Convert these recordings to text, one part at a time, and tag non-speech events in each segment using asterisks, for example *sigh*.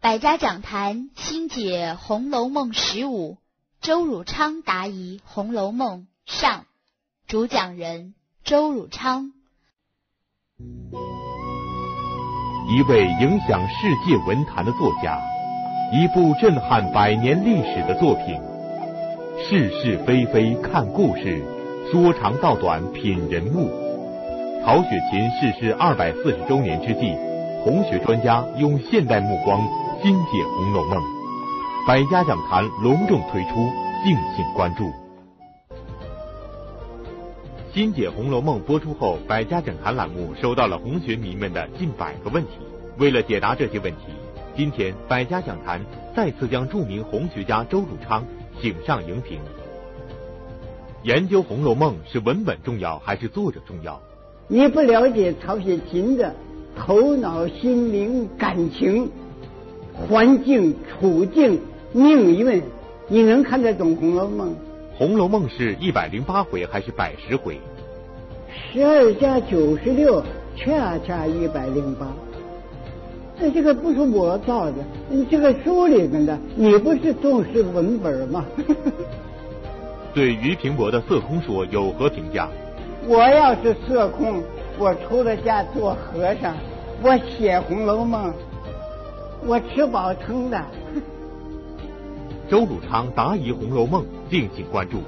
百家讲坛新解《红楼梦》十五，周汝昌答疑《红楼梦》上，主讲人周汝昌。一位影响世界文坛的作家，一部震撼百年历史的作品，是是非非看故事，说长道短品人物。曹雪芹逝世二百四十周年之际，红学专家用现代目光新解《红楼梦》，百家讲坛隆重推出，敬请关注。新解《红楼梦》播出后，百家讲坛栏目收到了红学迷们的近百个问题。为了解答这些问题，今天百家讲坛再次将著名红学家周汝昌请上荧屏。研究《红楼梦》是文本重要还是作者重要？你不了解曹雪芹的头脑、心灵、感情、环境、处境、命运，你能看得懂《红楼梦》？《红楼梦》是一百零八回还是百十回？十二加九十六，恰恰一百零八。这这个不是我造的，这个书里面的，你不是重视文本吗？*laughs* 对于平伯的色空说有何评价？我要是色空，我出了家做和尚，我写《红楼梦》，我吃饱撑的。*laughs* 周汝昌答疑《红楼梦》，敬请关注。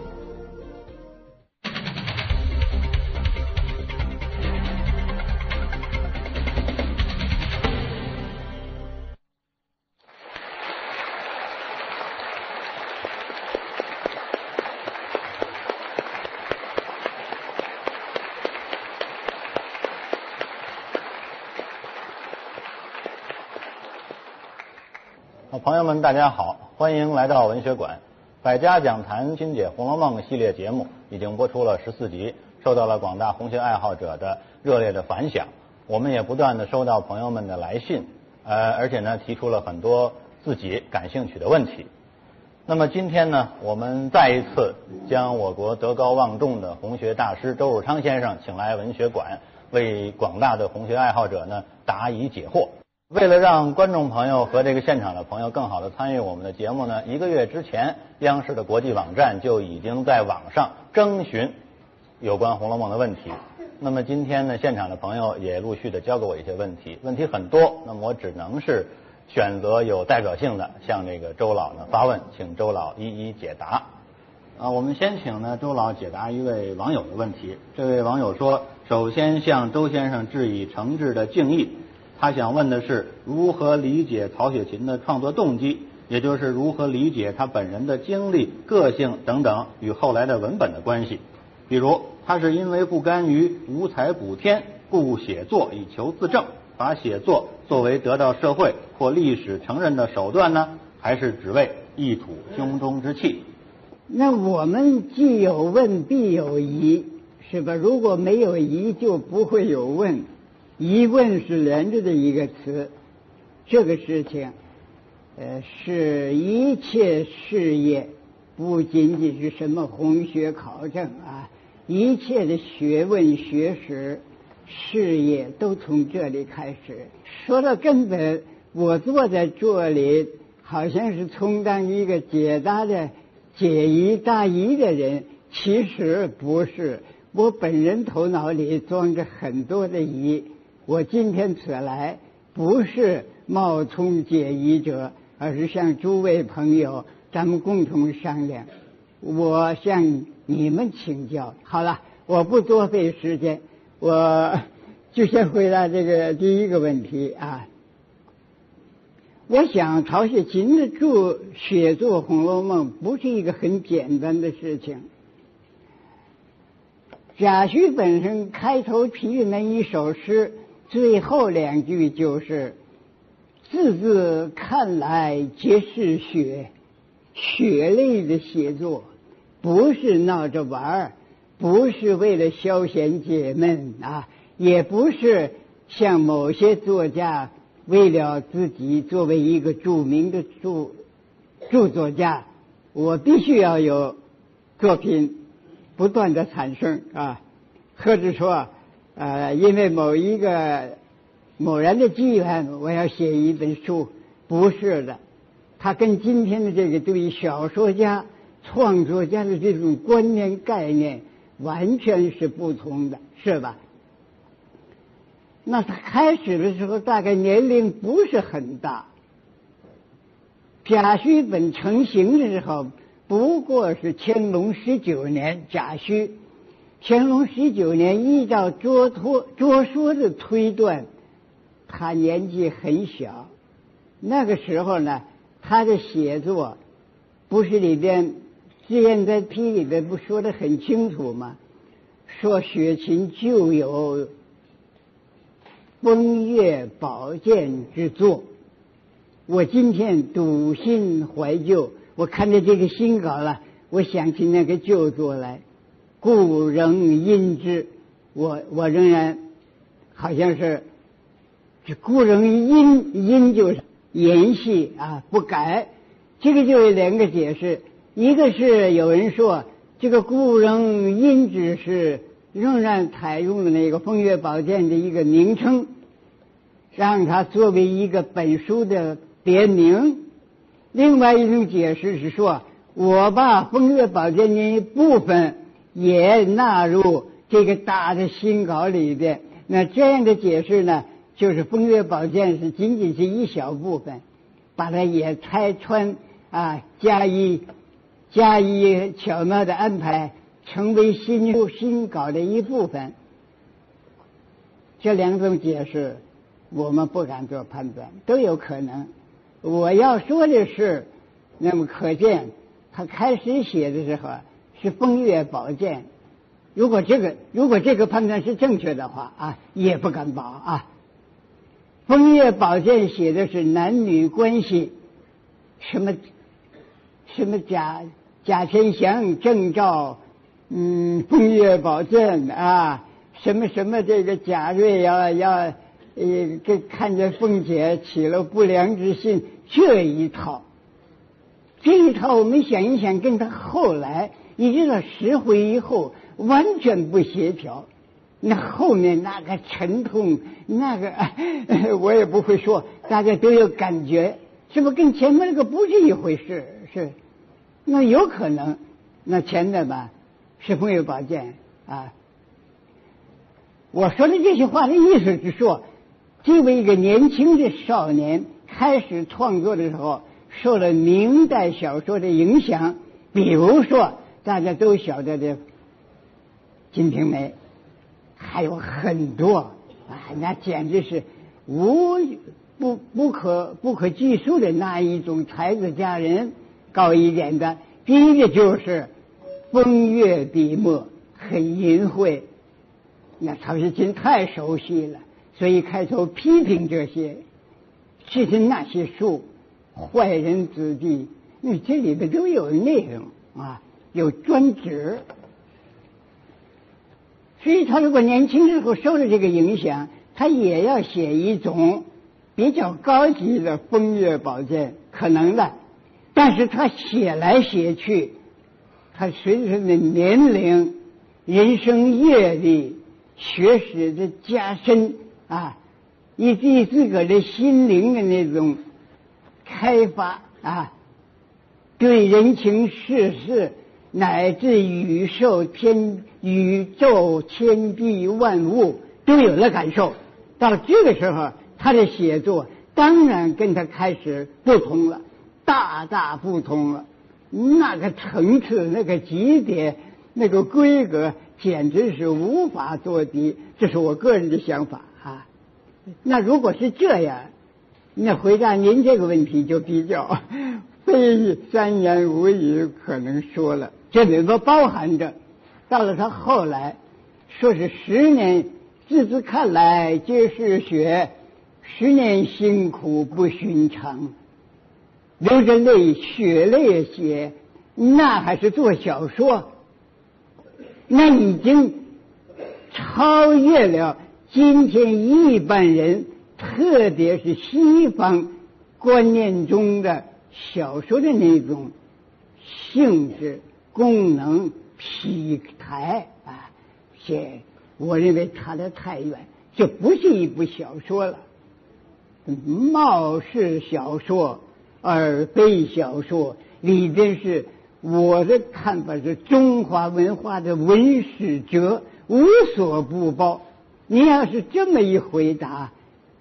大家好，欢迎来到文学馆。百家讲坛新解《红楼梦》系列节目已经播出了十四集，受到了广大红学爱好者的热烈的反响。我们也不断的收到朋友们的来信，呃，而且呢，提出了很多自己感兴趣的问题。那么今天呢，我们再一次将我国德高望重的红学大师周汝昌先生请来文学馆，为广大的红学爱好者呢答疑解惑。为了让观众朋友和这个现场的朋友更好的参与我们的节目呢，一个月之前，央视的国际网站就已经在网上征询有关《红楼梦》的问题。那么今天呢，现场的朋友也陆续的交给我一些问题，问题很多，那么我只能是选择有代表性的向这个周老呢发问，请周老一一解答。啊，我们先请呢周老解答一位网友的问题。这位网友说，首先向周先生致以诚挚的敬意。他想问的是如何理解曹雪芹的创作动机，也就是如何理解他本人的经历、个性等等与后来的文本的关系。比如，他是因为不甘于无才补天，故写作以求自证，把写作作为得到社会或历史承认的手段呢，还是只为一吐胸中之气？那我们既有问必有疑，是吧？如果没有疑，就不会有问。疑问是连着的一个词，这个事情，呃，是一切事业，不仅仅是什么红学考证啊，一切的学问、学识、事业都从这里开始。说到根本，我坐在这里，好像是充当一个解答的解疑答疑的人，其实不是。我本人头脑里装着很多的疑。我今天此来不是冒充解疑者，而是向诸位朋友，咱们共同商量。我向你们请教。好了，我不多费时间，我就先回答这个第一个问题啊。我想曹雪芹的著写作《红楼梦》不是一个很简单的事情。贾诩本身开头批的那一首诗。最后两句就是“字字看来皆是血”，血泪的写作，不是闹着玩儿，不是为了消闲解闷啊，也不是像某些作家为了自己作为一个著名的著著作家，我必须要有作品不断的产生啊，或者说。呃，因为某一个某人的机缘，我要写一本书，不是的，他跟今天的这个对于小说家、创作家的这种观念概念完全是不同的，是吧？那他开始的时候大概年龄不是很大，甲戌本成型的时候不过是乾隆十九年，甲戌，乾隆十九年依照拙托拙说的推断，他年纪很小，那个时候呢，他的写作不是里边《自言在批》里边不说的很清楚吗？说雪芹就有。风月宝鉴之作，我今天笃信怀旧。我看着这个新稿了，我想起那个旧作来，故仍因之。我我仍然好像是这故仍因因就是延续啊，不改。这个就有两个解释，一个是有人说这个故仍因之是。仍然采用了那个《风月宝鉴》的一个名称，让它作为一个本书的别名。另外一种解释是说，我把《风月宝鉴》的一部分也纳入这个大的新稿里边。那这样的解释呢，就是《风月宝鉴》是仅仅是一小部分，把它也拆穿啊，加以加以巧妙的安排。成为新新稿的一部分，这两种解释我们不敢做判断，都有可能。我要说的是，那么可见他开始写的时候是风月宝鉴。如果这个如果这个判断是正确的话啊，也不敢保啊。风月宝鉴写的是男女关系，什么什么贾贾天祥、郑照。嗯，风月宝鉴啊，什么什么这个贾瑞要要，呃，这看见凤姐起了不良之心，这一套，这一套我们想一想，跟他后来一直到十回以后完全不协调。那后面那个沉痛，那个 *laughs* 我也不会说，大家都有感觉，是不跟前面那个不是一回事？是，那有可能，那前面吧。是风月宝鉴啊！我说的这些话的意思是说，这位一个年轻的少年开始创作的时候，受了明代小说的影响。比如说，大家都晓得的《金瓶梅》，还有很多啊，那简直是无不不可不可计数的那一种才子佳人。高一点的，第一个就是。风月笔墨很淫秽，那曹雪芹太熟悉了，所以开头批评这些，其实那些书坏人子弟，因为这里边都有内容啊，有专职。所以他如果年轻时候受了这个影响，他也要写一种比较高级的风月宝鉴，可能的，但是他写来写去。他随着他的年龄、人生阅历、学识的加深啊，以及自个的心灵的那种开发啊，对人情世事乃至宇宙天宇宙天地万物都有了感受。到这个时候，他的写作当然跟他开始不同了，大大不同了。那个层次、那个级别、那个规格，简直是无法做敌。这是我个人的想法啊。那如果是这样，那回答您这个问题就比较非三言五语可能说了。这里头包含着，到了他后来，说是十年，字字看来皆是血，十年辛苦不寻常。流着泪，血泪写，那还是做小说，那已经超越了今天一般人，特别是西方观念中的小说的那种性质、功能、题材啊，写，我认为差得太远，这不是一部小说了。貌似小说耳背小说，里边是我的看法是中华文化的文史哲无所不包。你要是这么一回答，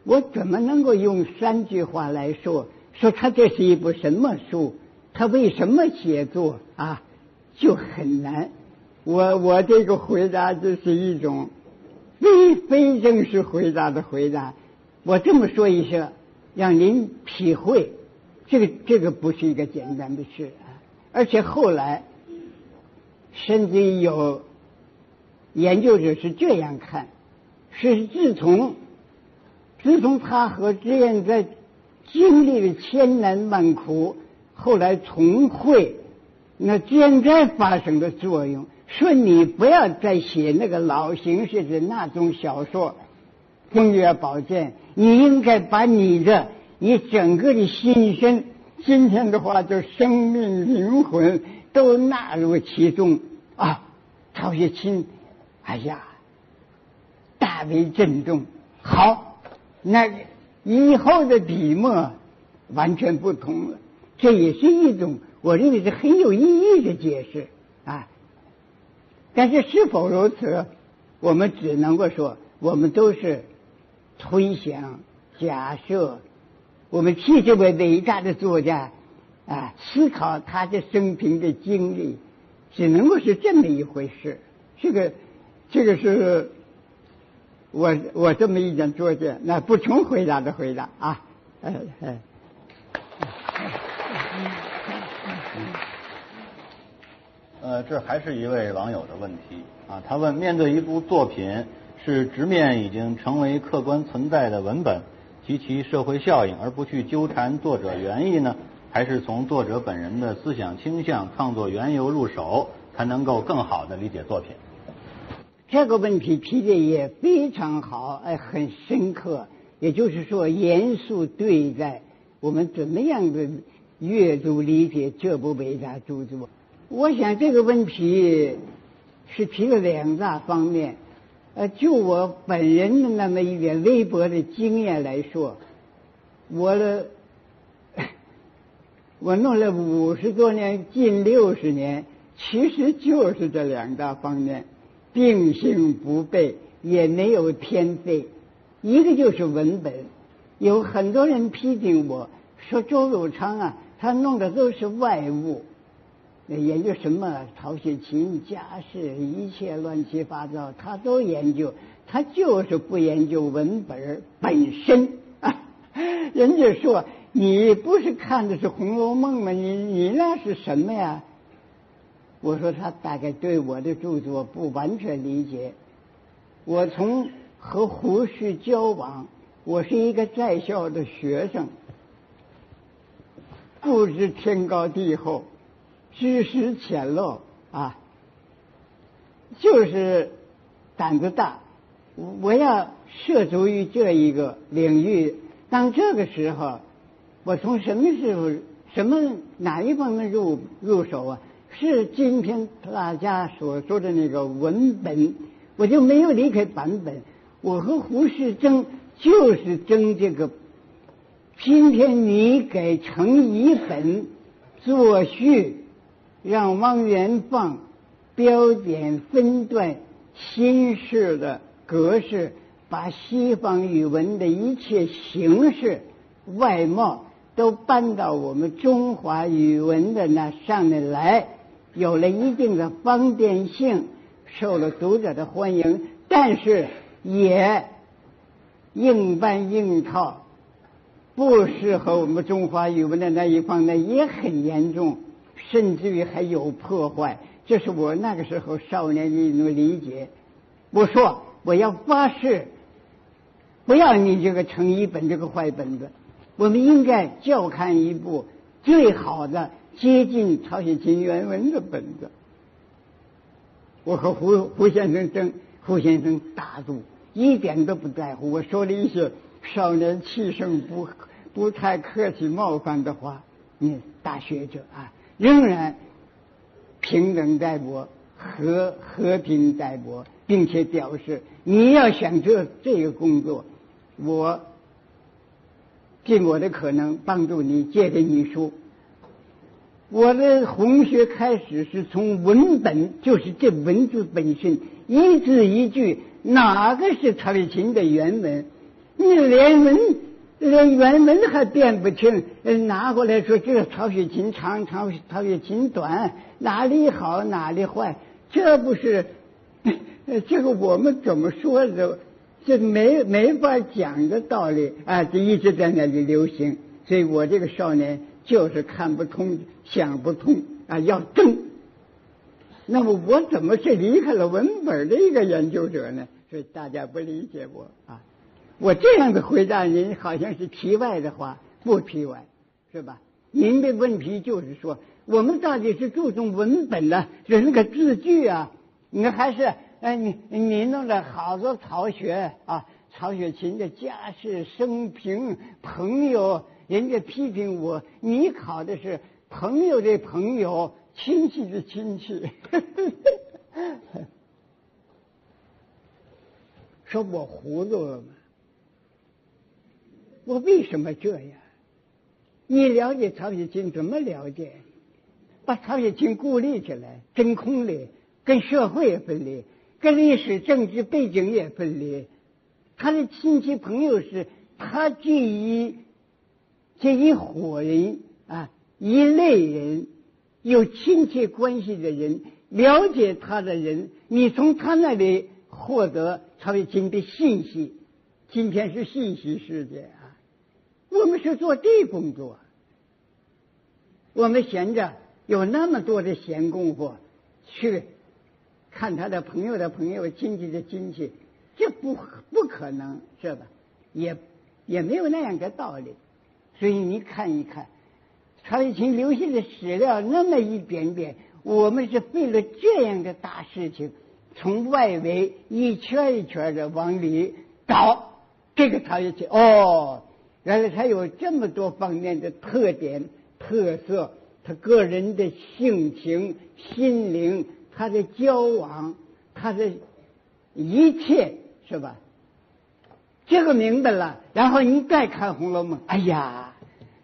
我怎么能够用三句话来说？说他这是一部什么书？他为什么写作啊？就很难。我我这个回答就是一种非非正式回答的回答。我这么说一下，让您体会，这个这个不是一个简单的事啊。而且后来，甚至有研究者是这样看。是自从自从他和志愿在经历了千难万苦，后来重会，那现在发生的作用，说你不要再写那个老形式的那种小说，风月宝鉴，你应该把你的你整个的心身，今天的话就生命灵魂都纳入其中啊，曹雪芹，哎呀。大为震动。好，那以后的笔墨完全不同了。这也是一种我认为是很有意义的解释啊。但是是否如此，我们只能够说，我们都是推想、假设。我们替这位伟大的作家啊思考他的生平的经历，只能够是这么一回事。这个，这个是。我我这么一点作见，那不重回答的回答啊，哎哎。呃，这还是一位网友的问题啊，他问：面对一部作品是直面已经成为客观存在的文本及其社会效应，而不去纠缠作者原意呢，还是从作者本人的思想倾向、创作缘由入手，才能够更好的理解作品？这个问题提的也非常好，哎，很深刻。也就是说，严肃对待我们怎么样的阅读理解这部伟大著作。我想这个问题是提了两大方面。呃，就我本人的那么一点微薄的经验来说，我的 *laughs* 我弄了五十多年，近六十年，其实就是这两大方面。定性不备，也没有天费。一个就是文本，有很多人批评我说周汝昌啊，他弄的都是外物，研究什么曹雪芹家世，一切乱七八糟，他都研究，他就是不研究文本本身啊。*laughs* 人家说你不是看的是《红楼梦》吗？你你那是什么呀？我说他大概对我的著作不完全理解。我从和胡适交往，我是一个在校的学生，不知天高地厚，知识浅陋啊，就是胆子大。我要涉足于这一个领域，当这个时候，我从什么时候、什么哪一方面入入手啊？是今天大家所说的那个文本，我就没有离开版本。我和胡适争，就是争这个。今天你给程一本作序，让汪元放标点分段新式的格式，把西方语文的一切形式、外貌都搬到我们中华语文的那上面来。有了一定的方便性，受了读者的欢迎，但是也硬搬硬套，不适合我们中华语文的那一方面也很严重，甚至于还有破坏。这是我那个时候少年的一种理解。我说我要发誓，不要你这个成一本这个坏本子，我们应该教看一部最好的。接近曹雪芹原文的本子，我和胡胡先生争，胡先生大度，一点都不在乎。我说了一些少年气盛不不太客气冒犯的话，你大学者啊，仍然平等待我，和和平待我，并且表示你要想做这个工作，我尽我的可能帮助你，借给你书。我的红学开始是从文本，就是这文字本身，一字一句，哪个是曹雪芹的原文？你连文连原文还辨不清，拿过来说这个曹雪芹长，曹曹雪芹短，哪里好哪里坏？这不是 *laughs* 这个我们怎么说的？这没没法讲的道理啊！这一直在那里流行，所以我这个少年。就是看不通，想不通啊！要争，那么我怎么是离开了文本的一个研究者呢？所以大家不理解我啊！我这样的回答您好像是题外的话，不题外是吧？您的问题就是说，我们到底是注重文本呢，是那个字句啊？你还是哎，你你弄了好多曹雪啊，曹雪芹的家世、生平、朋友。人家批评我，你考的是朋友的朋友，亲戚的亲戚，*laughs* 说我糊涂了吗？我为什么这样？你了解曹雪芹怎么了解？把曹雪芹孤立起来，真空的，跟社会也分离，跟历史政治背景也分离。他的亲戚朋友是他基于。这一伙人啊，一类人，有亲戚关系的人，了解他的人，你从他那里获得曹雪芹的信息。今天是信息世界，我们是做地工作。我们闲着有那么多的闲工夫去看他的朋友的朋友、亲戚的亲戚，这不不可能，是吧？也也没有那样的道理。所以你看一看，曹雪芹留下的史料那么一点点，我们是费了这样的大事情，从外围一圈一圈的往里找这个曹雪芹。哦，原来他有这么多方面的特点、特色，他个人的性情、心灵，他的交往，他的一切，是吧？这个明白了，然后你再看《红楼梦》，哎呀！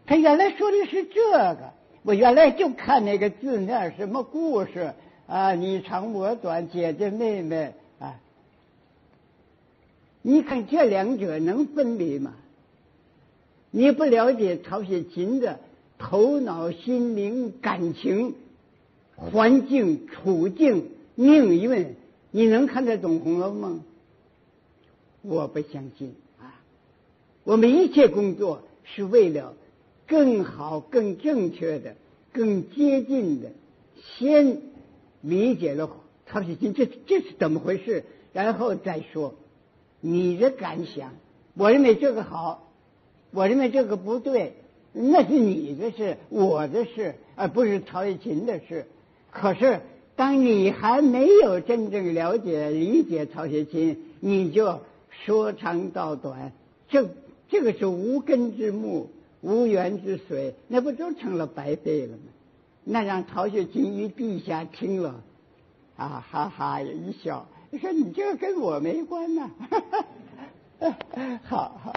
他原来说的是这个，我原来就看那个字面，什么故事啊？你长我短，姐姐妹妹啊？你看这两者能分离吗？你不了解曹雪芹的头脑、心灵、感情、环境、处境、命运，你能看得懂《红楼梦》？我不相信啊！我们一切工作是为了。更好、更正确的、更接近的，先理解了曹雪芹这这是怎么回事，然后再说你的感想。我认为这个好，我认为这个不对，那是你的事，我的事，而不是曹雪芹的事。可是，当你还没有真正了解、理解曹雪芹，你就说长道短，这这个是无根之木。无源之水，那不都成了白费了吗？那让曹雪芹于陛下听了，啊哈哈一笑，说你这跟我没关呐，好 *laughs* 好。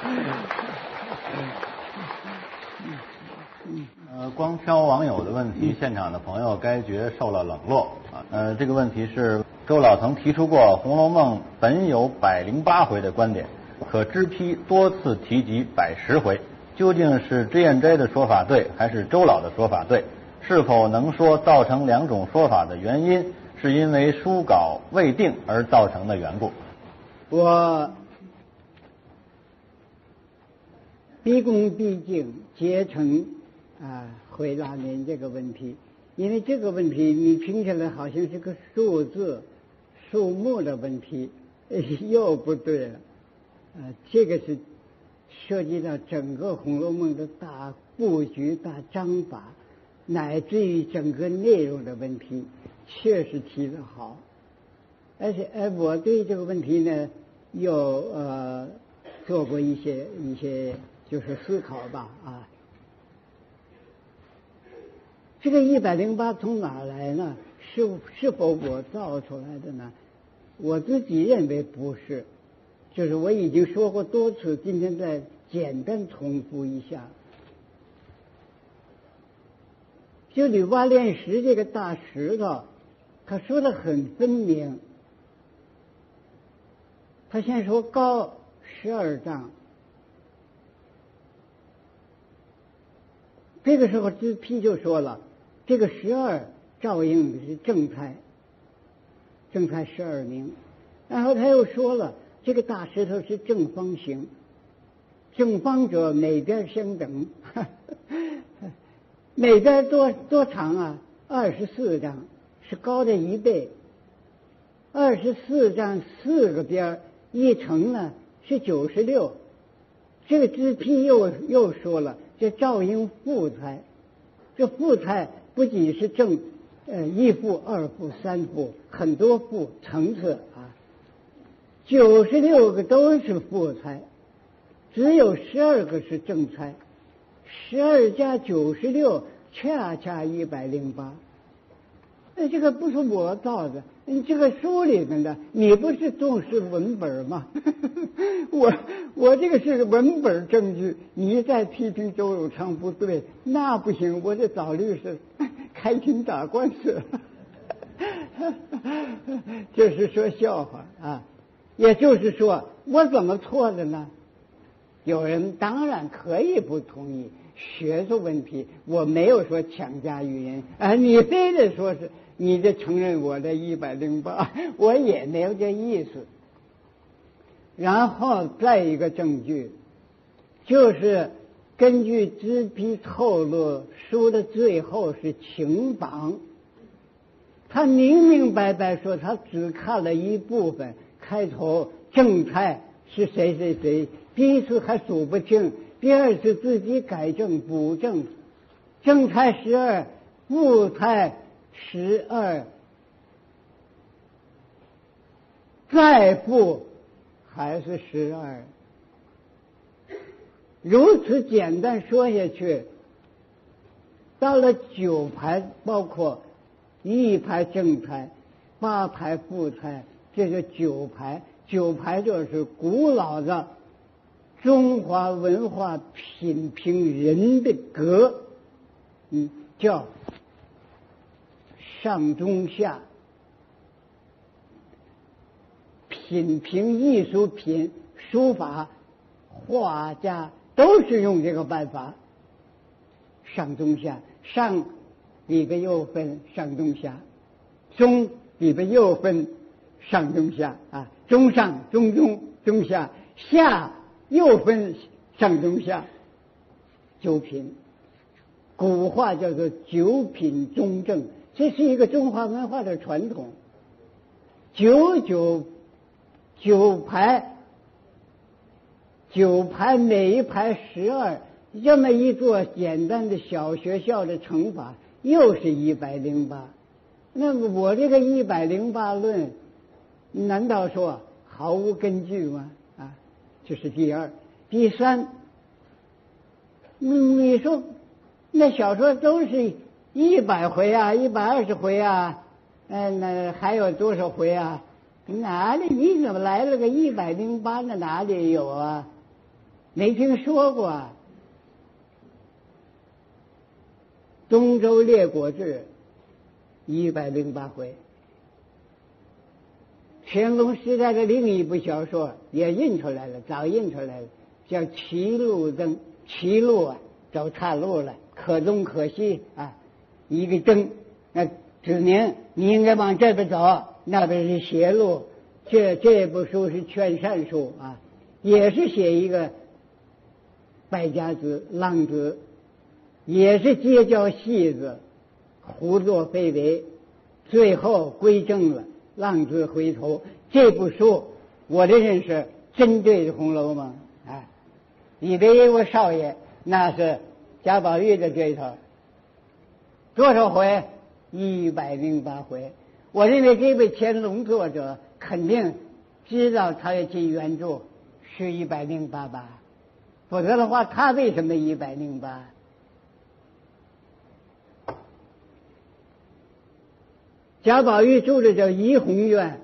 *laughs* 呃，光挑网友的问题，现场的朋友该觉受了冷落啊。呃，这个问题是周老曾提出过《红楼梦》本有百零八回的观点。可知批多次提及百十回，究竟是脂砚斋的说法对，还是周老的说法对？是否能说造成两种说法的原因，是因为书稿未定而造成的缘故？我毕恭毕敬、竭诚啊回答您这个问题，因为这个问题你听起来好像是个数字、数目的问题，*laughs* 又不对了。呃，这个是涉及到整个《红楼梦》的大布局、大章法，乃至于整个内容的问题，确实提得好。而且，呃，我对这个问题呢，有呃做过一些一些就是思考吧啊。这个一百零八从哪来呢？是是否我造出来的呢？我自己认为不是。就是我已经说过多次，今天再简单重复一下。就女娲炼石这个大石头，他说的很分明。他先说高十二丈，这个时候支批就说了，这个十二照应的是正太，正太十二名。然后他又说了，这个大石头是正方形，正方者每边相等。*laughs* 每边多多长啊？二十四丈，是高的一倍。二十四丈四个边一乘呢是九十六。这个支批又又说了，这照应富态，这富态不仅是正，呃，一富、二富、三富，很多富层次啊。九十六个都是富态，只有十二个是正态。十二加九十六，恰恰一百零八。那这个不是我造的，你这个书里面的，你不是重视文本吗？*laughs* 我我这个是文本证据，你再批评周永昌不对，那不行，我得找律师 *laughs* 开庭打官司。*laughs* 这是说笑话啊，也就是说，我怎么错的呢？有人当然可以不同意学术问题，我没有说强加于人啊，你非得说是你得承认我的一百零八，*laughs* 我也没有这意思。然后再一个证据，就是根据支批透露，书的最后是情榜，他明明白白说他只看了一部分，开头正太是谁谁谁。第一次还数不清，第二次自己改正补正，正太十二，负太十二，再不还是十二。如此简单说下去，到了九排，包括一排正太，八排负太，这是九排。九排就是古老的。中华文化品评人的格，嗯，叫上中下品评艺术品、书法、画家都是用这个办法。上中下，上里边又分上中下，中里边又分上中下啊，中上、中中、中下、下。又分上中下九品，古话叫做九品中正，这是一个中华文化的传统。九九九排，九排每一排十二，这么一座简单的小学校的乘法，又是一百零八。那么我这个一百零八论，难道说毫无根据吗？啊这是第二，第三，你你说那小说都是一百回啊，一百二十回啊，嗯，那还有多少回啊？哪里？你怎么来了个一百零八？那哪里有啊？没听说过。《东周列国志》一百零八回。乾隆时代的另一部小说也印出来了，早印出来了，叫《歧路灯》。歧路啊，走岔路了，可东可西啊，一个灯，那指明你应该往这边走，那边是邪路。这这部书是劝善书啊，也是写一个败家子、浪子，也是结交戏子，胡作非为，最后归正了。浪子回头这部书，我的认识针对《红楼梦》啊，李白我少爷那是贾宝玉的对头，多少回？一百零八回。我认为这位乾隆作者肯定知道他要进原著是一百零八吧，否则的话，他为什么一百零八？贾宝玉住的叫怡红院，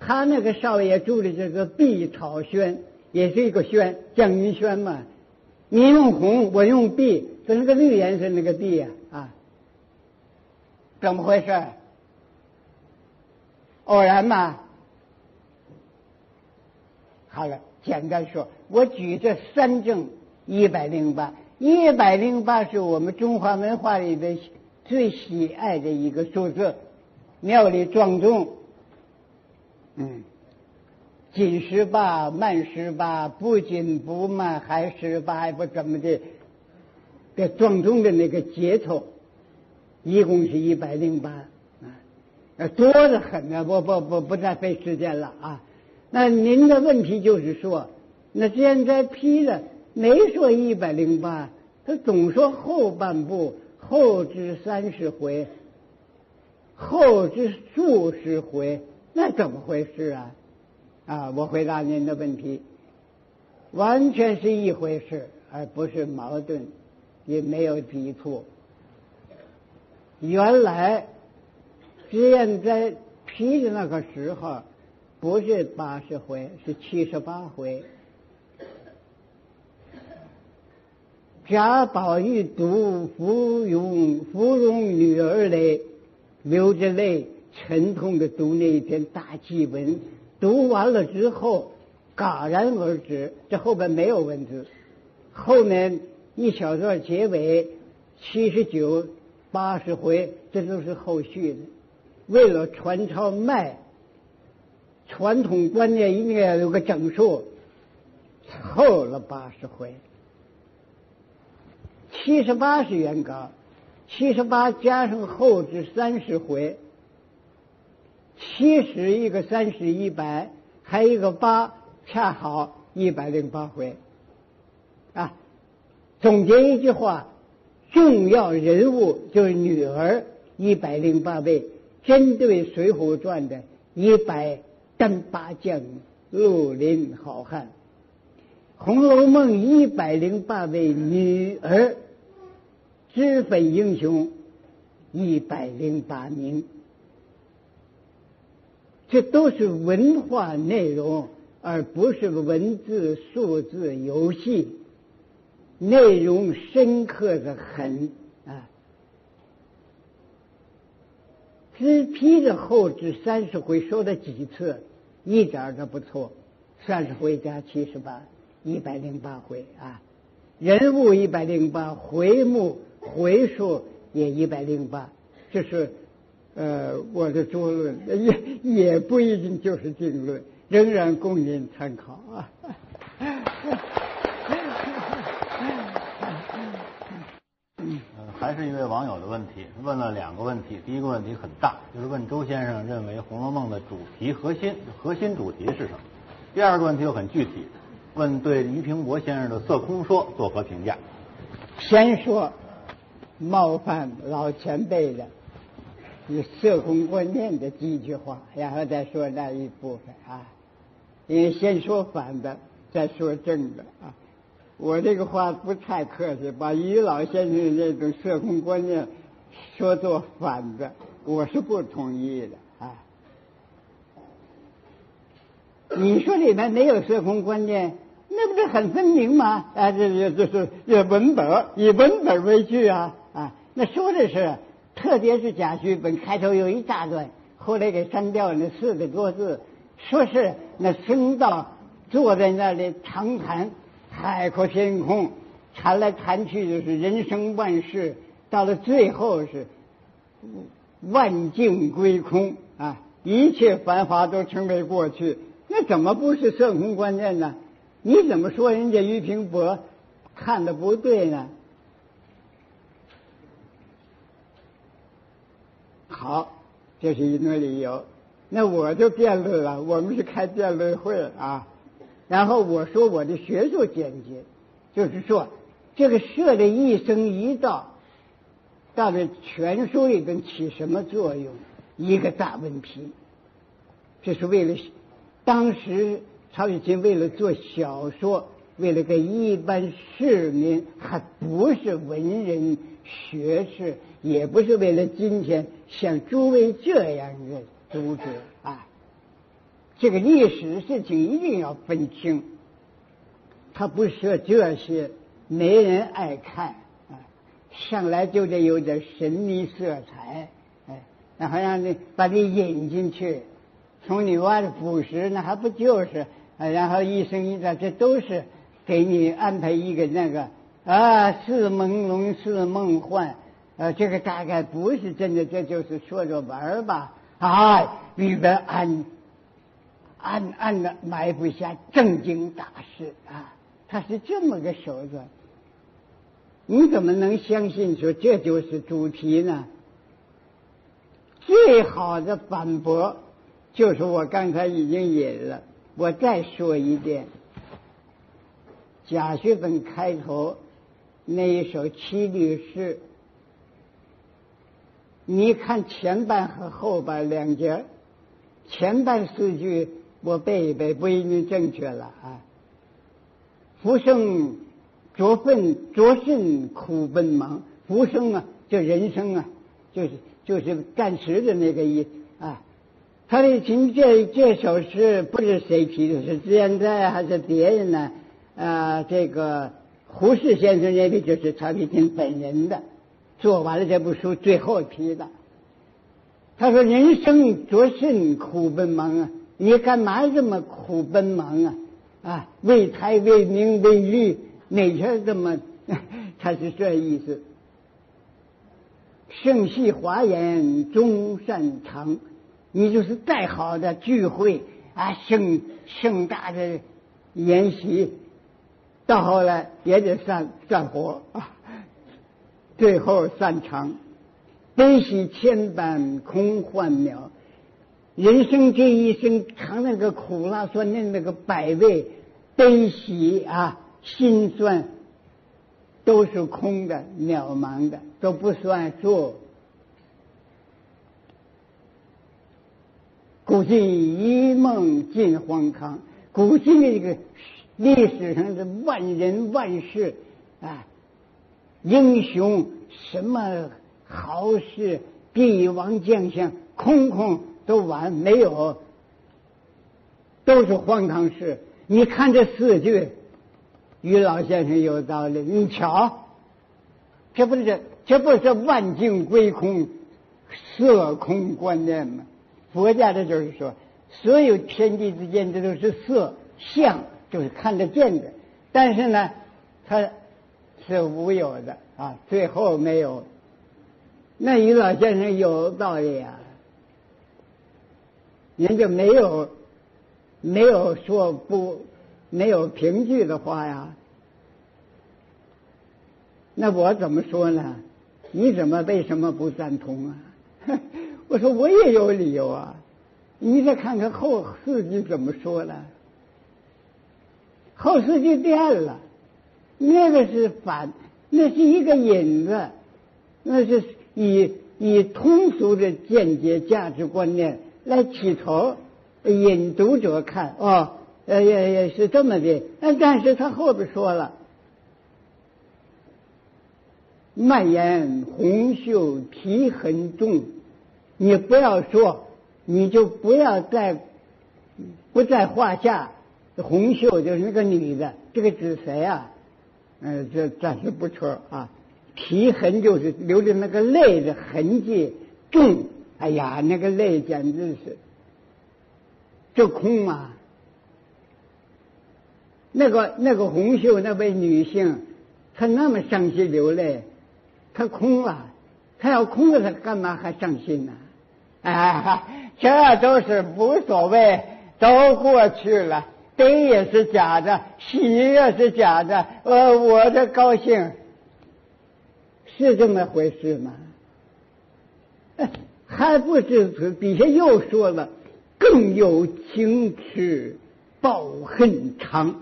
他那个少爷住的这个碧草轩，也是一个轩，绛云轩嘛，你用红，我用碧，这是个绿颜色那个碧呀啊，怎么回事？偶然吗？好了，简单说，我举这三证一百零八，一百零八是我们中华文化里的最喜爱的一个数字，庙里庄重，嗯。紧十八，慢十八，不紧不慢，还十八，还不怎么的，这庄重的那个节奏，一共是一百零八啊，多的很呢。我不不不再费时间了啊。那您的问题就是说，那现在批的没说一百零八，他总说后半部后至三十回，后至数十回，那怎么回事啊？啊，我回答您的问题，完全是一回事，而不是矛盾，也没有抵触。原来实验在批的那个时候，不是八十回，是七十八回。贾宝玉读芙蓉芙蓉女儿泪，流着泪，沉痛的读那一篇大祭文。读完了之后，戛然而止。这后边没有文字，后面一小段结尾，七十九、八十回，这都是后续的。为了传抄卖，传统观念一定要有个整数，凑了八十回。七十八是原稿，七十八加上后置三十回。七十一个三十一百，还一个八，恰好一百零八回。啊，总结一句话：重要人物就是女儿一百零八位，针对《水浒传》的一百单八将，绿林好汉，《红楼梦》一百零八位女儿，脂粉英雄一百零八名。这都是文化内容，而不是文字数字游戏。内容深刻的很啊！只批的后至三十回说了几次，一点都不错。三十回加七十八，一百零八回啊！人物一百零八，回目回数也一百零八，这是。呃，我的作论也也不一定就是定论，仍然供您参考啊。嗯，还是一位网友的问题，问了两个问题。第一个问题很大，就是问周先生认为《红楼梦》的主题核心核心主题是什么？第二个问题又很具体，问对俞平伯先生的色空说作何评价？先说冒犯老前辈的。以社空观念的几句话，然后再说那一部分啊。因为先说反的，再说正的啊。我这个话不太客气，把于老先生这种社空观念说作反的，我是不同意的啊。你说里面没有社空观念，那不是很分明吗？啊，这这这是以文本以文本为据啊啊，那说的是。特别是贾旭本开头有一大段，后来给删掉那四个多字，说是那僧道坐在那里长谈海阔天空，谈来谈去就是人生万事，到了最后是万境归空啊，一切繁华都成为过去，那怎么不是色空观念呢？你怎么说人家俞平伯看的不对呢？好，这是一个理由。那我就辩论了，我们是开辩论会啊。然后我说我的学术见解，就是说这个设的一生一道，到底全书里边起什么作用？一个大问题。这是为了当时曹雪芹为了做小说，为了给一般市民，还不是文人学士。也不是为了今天像诸位这样的读者啊，这个历史事情一定要分清。他不说这些，没人爱看啊，上来就得有点神秘色彩，哎，然后让你把你引进去，从你挖的腐蚀，那还不就是？啊然后一生一世，这都是给你安排一个那个啊，似朦胧似梦幻，呃，这个大概不是真的，这就是说着玩儿吧，啊，里边暗暗暗的埋伏下正经大事啊，他是这么个手段，你怎么能相信说这就是主题呢？最好的反驳就是我刚才已经引了。我再说一遍，贾学本开头那一首七律诗，你看前半和后半两节，前半四句我背一背，不一定正确了啊。浮生着粪着甚苦奔忙，浮生啊，就人生啊，就是就是干实的那个意啊。他的请这这首诗不是谁提的，是现在还是别人呢？啊，这个胡适先生认为就是曹雪芹本人的，做完了这部书最后提的。他说：“人生着甚苦奔忙啊？你干嘛这么苦奔忙啊？啊，为财为名为利，哪天这么？*laughs* 他是这意思。盛细华严终擅长。”你就是再好的聚会啊，盛盛大的宴席，到后来也得散散伙啊，*laughs* 最后散场。悲喜千般空幻渺，人生这一生尝那个苦辣酸嫩那个百味，悲喜啊心酸，都是空的渺茫的，都不算数。古今一梦尽荒唐，古今的这个历史上的万人万事啊，英雄什么豪士、帝王将相，空空都完没有，都是荒唐事。你看这四句，于老先生有道理。你瞧，这不是这不是万境归空、色空观念吗？佛家的就是说，所有天地之间这都是色相，就是看得见的。但是呢，它是无有的啊，最后没有。那于老先生有道理啊，人家没有没有说不没有凭据的话呀。那我怎么说呢？你怎么为什么不赞同啊？*laughs* 我说我也有理由啊，你再看看后四句怎么说了。后四句变了，那个是反，那是一个引子，那是以以通俗的见解价值观念来起头，引读者看哦，呃也也是这么的，但是他后边说了，蔓延红袖提很重。你不要说，你就不要再不在话下。红袖就是那个女的，这个指谁啊？嗯，这暂时不说啊。提痕就是留着那个泪的痕迹，重。哎呀，那个泪简直是这空啊！那个那个红袖那位女性，她那么伤心流泪，她空了。她要空了，她干嘛还伤心呢？哎，*laughs* 这都是无所谓，都过去了。悲也是假的，喜也是假的。呃，我的高兴是这么回事吗？*laughs* 还不至此，底下又说了，更有情痴报恨长。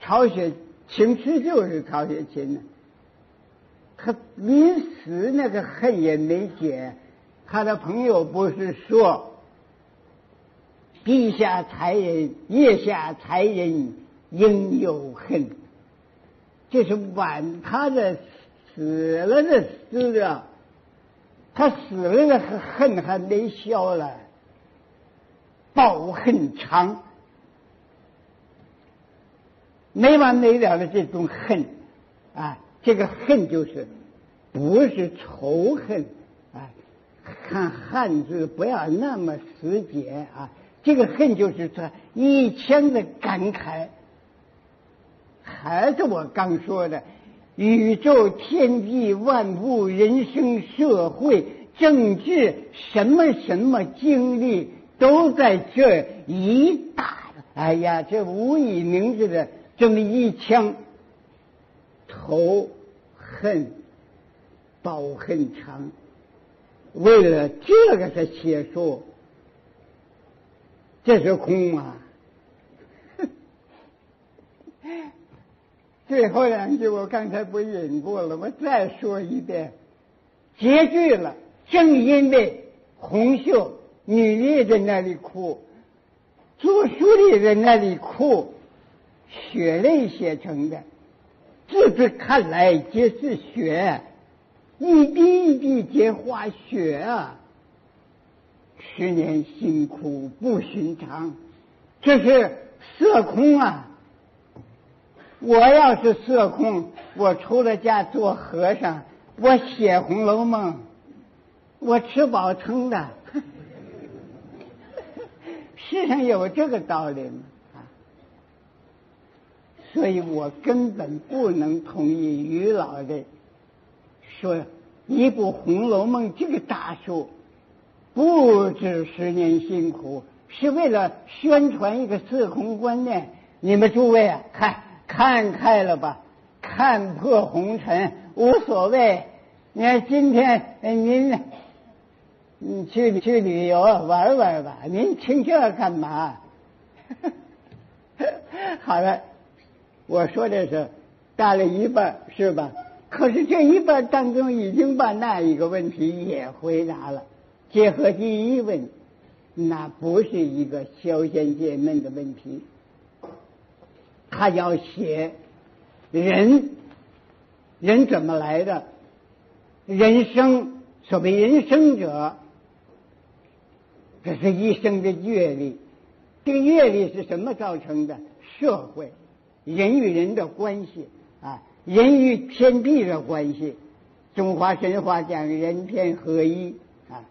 曹雪情痴就是曹雪芹呢，他临死那个恨也没解。他的朋友不是说，地下才人，月下才人应有恨，这是挽他的死了的死啊，他死了的恨还没消了，报恨长。没完没了的这种恨，啊，这个恨就是不是仇恨啊？看汉字不要那么死解啊，这个恨就是他一腔的感慨，还是我刚说的，宇宙天地万物人生社会政治什么什么经历都在这一大，哎呀，这无以名之的。这么一枪，仇恨报恨长，为了这个才写书，这是空啊！*laughs* 最后两句我刚才不引过了，我再说一遍，结句了。正因为红袖女烈在那里哭，读书的在那里哭。血泪写成的，字字看来皆是血，一滴一滴皆化雪啊！十年辛苦不寻常，这是色空啊！我要是色空，我出了家做和尚，我写《红楼梦》，我吃饱撑的。*laughs* 世上有这个道理吗？啊所以我根本不能同意于老的说，一部《红楼梦》这个大书，不止十年辛苦，是为了宣传一个四空观念。你们诸位啊，看看开了吧，看破红尘无所谓。你看今天您，你去去旅游玩玩吧，您听这干嘛？*laughs* 好了。我说的是大了一半，是吧？可是这一半当中，已经把那一个问题也回答了。结合第一问，那不是一个消闲解闷的问题。他要写人，人怎么来的？人生，所谓人生者，这是一生的阅历。这个阅历是什么造成的？社会。人与人的关系啊，人与天地的关系，中华神话讲人天合一啊，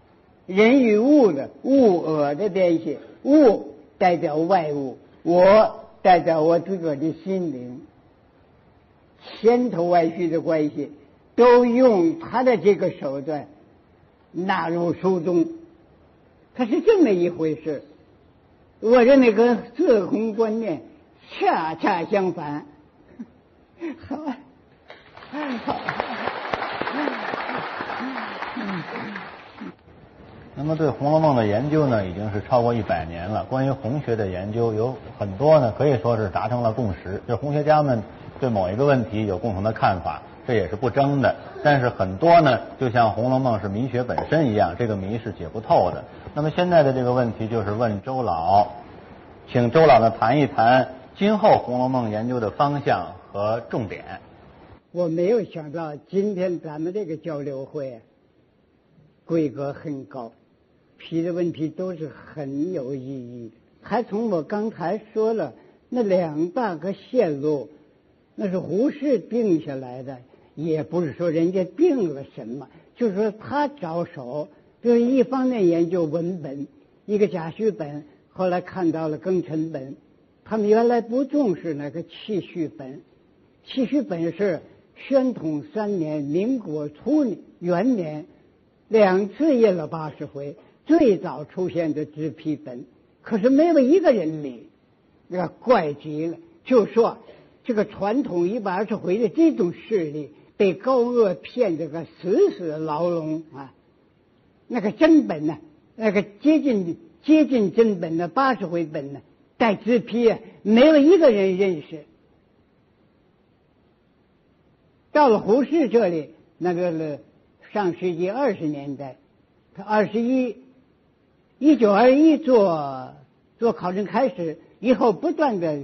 人与物的物我的联系，物代表外物，我代表我自个的心灵，千头万绪的关系，都用他的这个手段纳入书中，他是这么一回事。我认为跟自空观念。恰恰相反，好，好。那么对《红楼梦》的研究呢，已经是超过一百年了。关于红学的研究，有很多呢，可以说是达成了共识。就红学家们对某一个问题有共同的看法，这也是不争的。但是很多呢，就像《红楼梦》是谜学本身一样，这个谜是解不透的。那么现在的这个问题就是问周老，请周老呢谈一谈。今后《红楼梦》研究的方向和重点，我没有想到今天咱们这个交流会规格很高，提的问题都是很有意义。还从我刚才说了那两大个线路，那是胡适定下来的，也不是说人家定了什么，就是说他着手，就是一方面研究文本，一个贾诩本，后来看到了庚辰本。他们原来不重视那个气序本，气序本是宣统三年，民国初元年两次印了八十回，最早出现的纸皮本，可是没有一个人理，那个怪极了。就说这个传统一百二十回的这种势力被高鹗骗这个死死牢笼啊，那个真本呢，那个接近接近真本的八十回本呢。带纸皮，没有一个人认识。到了胡适这里，那个上世纪二十年代，他二十一，一九二一做做考证开始以后，不断的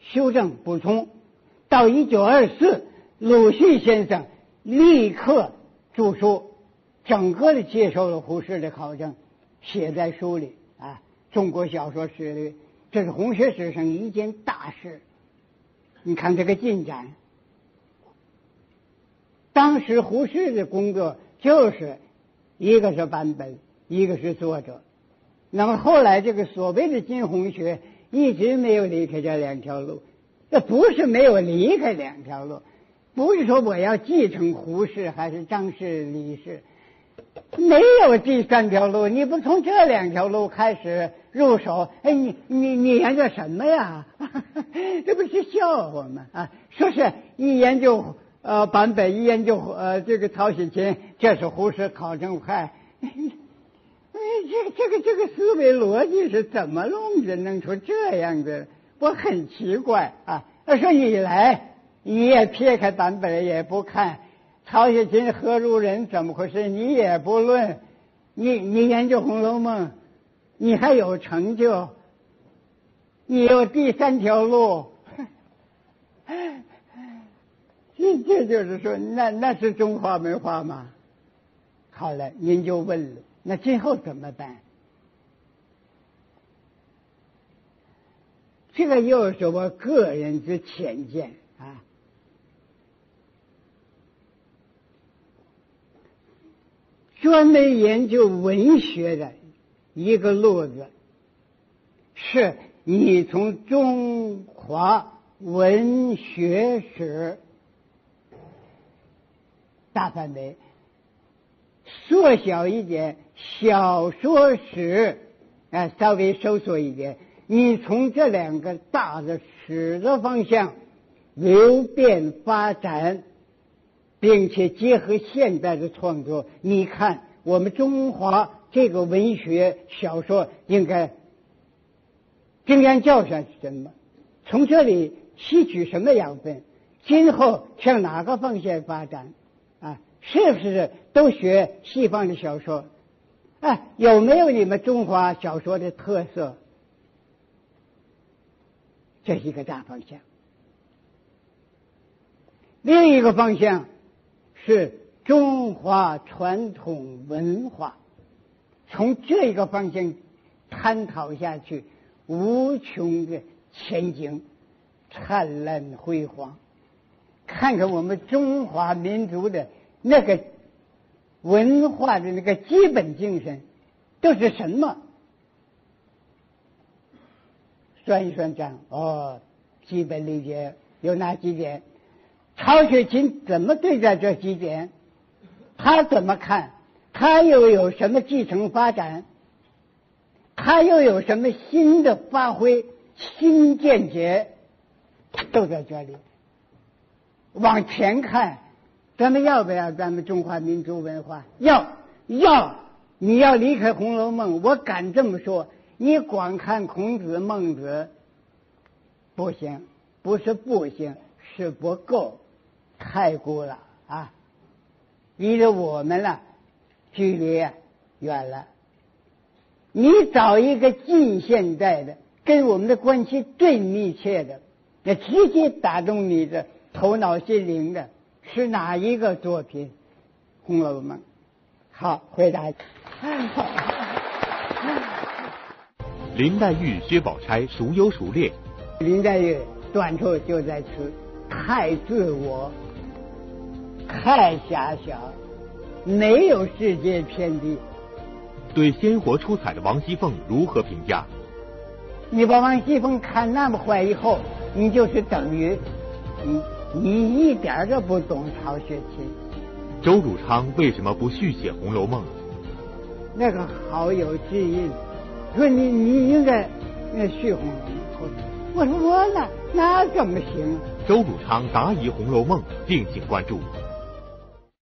修正补充，到一九二四，鲁迅先生立刻著书，整个的接受了胡适的考证，写在书里啊，《中国小说史》里。这是红学史上一件大事，你看这个进展。当时胡适的工作就是一个是版本，一个是作者。那么后来这个所谓的金红学一直没有离开这两条路，这不是没有离开两条路，不是说我要继承胡适还是张氏、李氏，没有第三条路。你不从这两条路开始入手，哎，你你你研究什么呀？*laughs* 这不是笑话吗？啊，说是一研究。呃，版本一研究，呃，这个曹雪芹，这是胡适考证派。哎，这这个这个思维逻辑是怎么弄的？弄出这样的，我很奇怪啊！他说你来，你也撇开版本也不看，曹雪芹何如人？怎么回事？你也不论，你你研究《红楼梦》，你还有成就，你有第三条路。*laughs* 这这就是说，那那是中华文化吗？好了，您就问了，那今后怎么办？这个又是我个人之浅见啊。专门研究文学的一个路子，是你从中华文学史。大范围缩小一点，小说史啊，稍微收缩一点。你从这两个大的史的方向流变发展，并且结合现代的创作，你看我们中华这个文学小说应该经验教训是什么？从这里吸取什么养分？今后向哪个方向发展？是不是都学西方的小说？哎，有没有你们中华小说的特色？这是一个大方向。另一个方向是中华传统文化，从这一个方向探讨下去，无穷的前景，灿烂辉煌。看看我们中华民族的。那个文化的那个基本精神都是什么？算一算账哦，基本理解有哪几点？曹雪芹怎么对待这几点？他怎么看？他又有什么继承发展？他又有什么新的发挥、新见解？都在这里。往前看。咱们要不要咱们中华民族文化？要要！你要离开《红楼梦》，我敢这么说，你光看孔子、孟子不行，不是不行，是不够，太古了啊！离着我们了，距离远了。你找一个近现代的，跟我们的关系最密切的，那直接打动你的头脑心灵的。是哪一个作品？《红楼梦》。好，回答。*laughs* 林黛玉、薛宝钗孰优孰劣？林黛玉短处就在此，太自我，太狭小，没有世界偏地。对鲜活出彩的王熙凤如何评价？你把王熙凤看那么坏以后，你就是等于你。你一点都不懂曹雪芹。周汝昌为什么不续写《红楼梦》？那个好友之音说你你应该那续《红楼梦》。我说我那那怎么行？周汝昌答疑《红楼梦》，敬请关注。